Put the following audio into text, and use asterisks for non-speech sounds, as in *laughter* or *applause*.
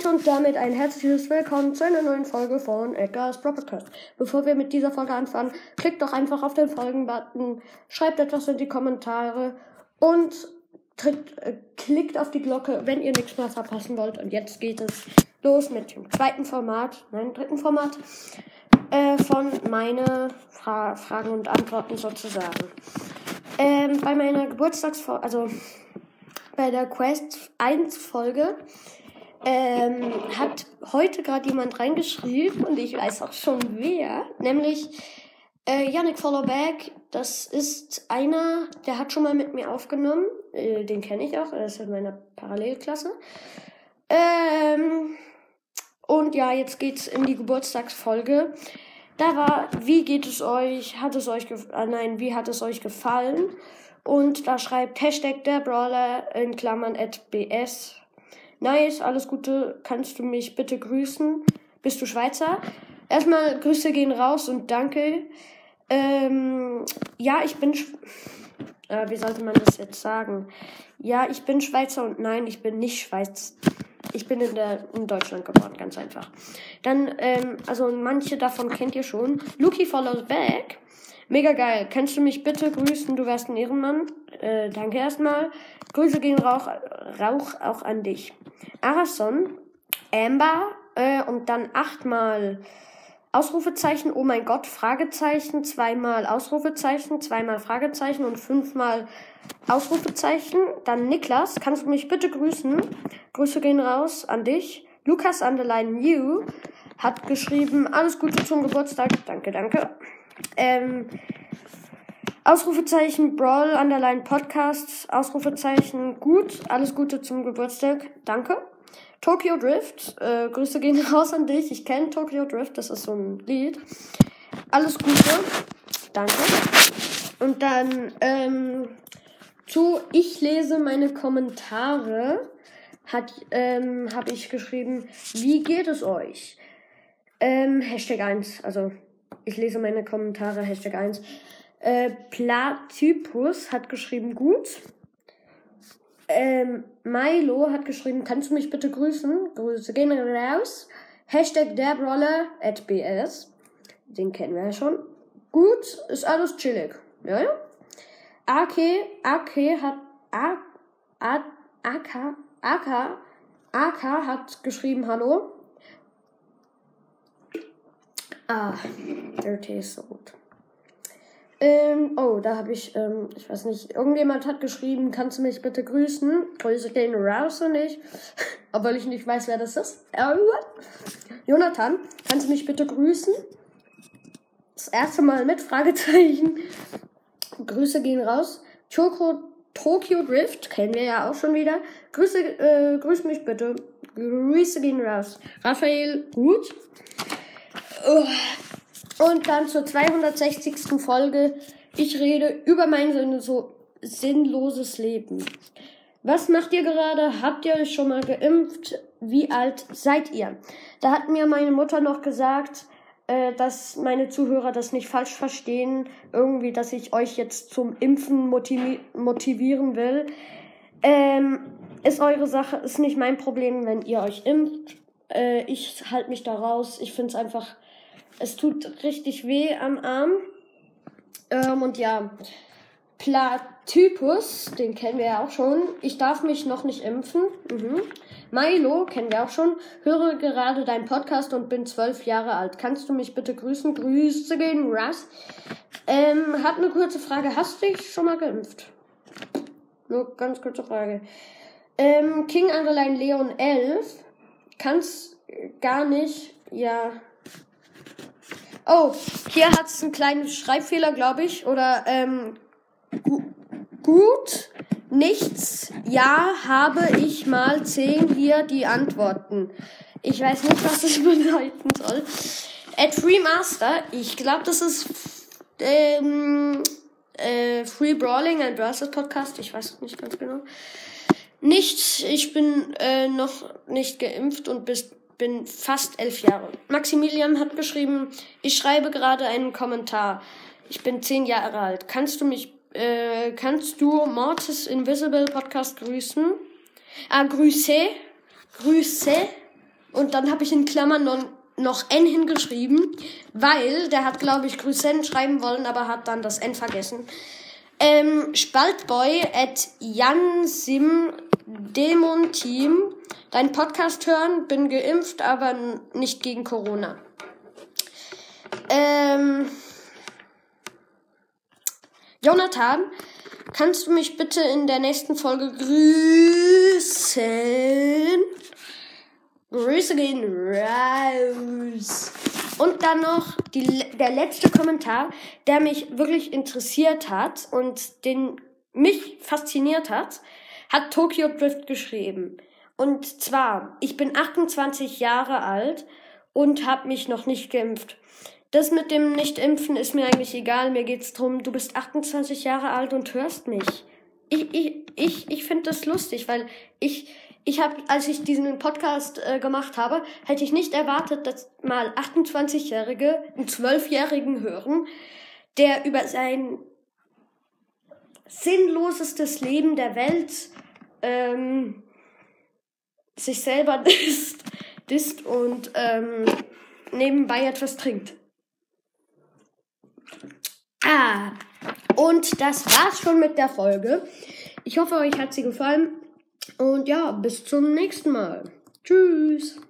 Leute und damit ein herzliches Willkommen zu einer neuen Folge von Edgar's Podcast. Bevor wir mit dieser Folge anfangen, klickt doch einfach auf den Folgen-Button, schreibt etwas in die Kommentare und tritt, äh, klickt auf die Glocke, wenn ihr nichts mehr verpassen wollt. Und jetzt geht es los mit dem zweiten Format, nein, dritten Format äh, von meine Fra Fragen und Antworten sozusagen. Ähm, bei meiner Geburtstagsfolge, also bei der Quest 1 Folge ähm, hat heute gerade jemand reingeschrieben und ich weiß auch schon wer, nämlich äh, Yannick Followback. Das ist einer, der hat schon mal mit mir aufgenommen. Äh, den kenne ich auch, er ist in meiner Parallelklasse. Ähm, und ja, jetzt geht's in die Geburtstagsfolge. Da war, wie geht es euch? Hat es euch? Äh, nein, wie hat es euch gefallen? Und da schreibt Hashtag der Brawler in Klammern at BS Nice, alles Gute. Kannst du mich bitte grüßen? Bist du Schweizer? Erstmal Grüße gehen raus und danke. Ähm, ja, ich bin. Sch äh, wie sollte man das jetzt sagen? Ja, ich bin Schweizer und nein, ich bin nicht Schweiz. Ich bin in, der, in Deutschland geboren, ganz einfach. Dann, ähm, also manche davon kennt ihr schon. Luki follows back. Mega geil. Kannst du mich bitte grüßen? Du wärst ein Ehrenmann. Äh, danke erstmal. Grüße gehen Rauch, Rauch auch an dich. Arason, Amber äh, und dann achtmal Ausrufezeichen, oh mein Gott, Fragezeichen, zweimal Ausrufezeichen, zweimal Fragezeichen und fünfmal Ausrufezeichen. Dann Niklas, kannst du mich bitte grüßen? Grüße gehen raus an dich. Lukas Underline New hat geschrieben, alles Gute zum Geburtstag. Danke, danke. Ähm, Ausrufezeichen Brawl Underline Podcast. Ausrufezeichen gut. Alles Gute zum Geburtstag. Danke. Tokyo Drift. Äh, Grüße gehen *laughs* raus an dich. Ich kenne Tokyo Drift. Das ist so ein Lied. Alles Gute. Danke. Und dann ähm, zu Ich lese meine Kommentare hat ähm, habe ich geschrieben, wie geht es euch? Ähm, Hashtag 1, also ich lese meine Kommentare, Hashtag 1. Äh, Platypus hat geschrieben, gut. Ähm, Milo hat geschrieben, kannst du mich bitte grüßen? Grüße gehen raus. Hashtag derbroller at bs. Den kennen wir ja schon. Gut, ist alles chillig. Ja, ja. AK, AK hat, A, A, AK, AK, AK hat geschrieben, hallo. Ah, Dirty ist so gut. Ähm, oh, da habe ich, ähm, ich weiß nicht, irgendjemand hat geschrieben, kannst du mich bitte grüßen? Grüße den raus und ich, *laughs* obwohl ich nicht weiß, wer das ist. Äh, Jonathan, kannst du mich bitte grüßen? Das erste Mal mit Fragezeichen. Grüße gehen raus. Choco, Tokyo Drift, kennen wir ja auch schon wieder. Grüße, äh, grüß mich bitte. Grüße gehen raus. Raphael, gut. Und dann zur 260. Folge. Ich rede über mein so sinnloses Leben. Was macht ihr gerade? Habt ihr euch schon mal geimpft? Wie alt seid ihr? Da hat mir meine Mutter noch gesagt, äh, dass meine Zuhörer das nicht falsch verstehen, irgendwie, dass ich euch jetzt zum Impfen motivi motivieren will. Ähm, ist eure Sache, ist nicht mein Problem, wenn ihr euch impft. Äh, ich halte mich da raus. Ich finde es einfach es tut richtig weh am Arm. Ähm, und ja, Platypus, den kennen wir ja auch schon. Ich darf mich noch nicht impfen. Mhm. Milo, kennen wir auch schon. Höre gerade deinen Podcast und bin zwölf Jahre alt. Kannst du mich bitte grüßen? Grüße gehen, Russ. Ähm, hat eine kurze Frage. Hast du dich schon mal geimpft? Nur ganz kurze Frage. Ähm, King Underline Leon 11. Kannst gar nicht, ja, Oh, hier hat es einen kleinen Schreibfehler, glaube ich. Oder ähm, gu gut, nichts, ja, habe ich mal zehn hier die Antworten. Ich weiß nicht, was das *laughs* bedeuten soll. At Free Master, ich glaube, das ist ähm, äh, Free Brawling, ein Browser Podcast. Ich weiß nicht ganz genau. Nicht, ich bin äh, noch nicht geimpft und bis bin fast elf Jahre. Maximilian hat geschrieben, ich schreibe gerade einen Kommentar. Ich bin zehn Jahre alt. Kannst du mich, äh, kannst du Mortis Invisible Podcast grüßen? Ah, Grüße. Grüße. Und dann habe ich in Klammern noch, noch N hingeschrieben, weil der hat, glaube ich, Grüßen schreiben wollen, aber hat dann das N vergessen. Ähm, Spaltboy at Jansim Demon Team. Dein Podcast hören, bin geimpft, aber nicht gegen Corona. Ähm, Jonathan, kannst du mich bitte in der nächsten Folge grüßen? Grüße gehen raus. Und dann noch die, der letzte Kommentar, der mich wirklich interessiert hat und den mich fasziniert hat, hat Tokyo Drift geschrieben. Und zwar, ich bin 28 Jahre alt und habe mich noch nicht geimpft. Das mit dem Nicht-Impfen ist mir eigentlich egal. Mir geht's drum, du bist 28 Jahre alt und hörst mich. Ich, ich, ich, ich finde das lustig, weil ich, ich habe, als ich diesen Podcast äh, gemacht habe, hätte ich nicht erwartet, dass mal 28-Jährige einen 12-Jährigen hören, der über sein sinnlosestes Leben der Welt ähm, sich selber *laughs* disst, disst und ähm, nebenbei etwas trinkt. Ah, und das war's schon mit der Folge. Ich hoffe, euch hat sie gefallen. Und ja, bis zum nächsten Mal. Tschüss.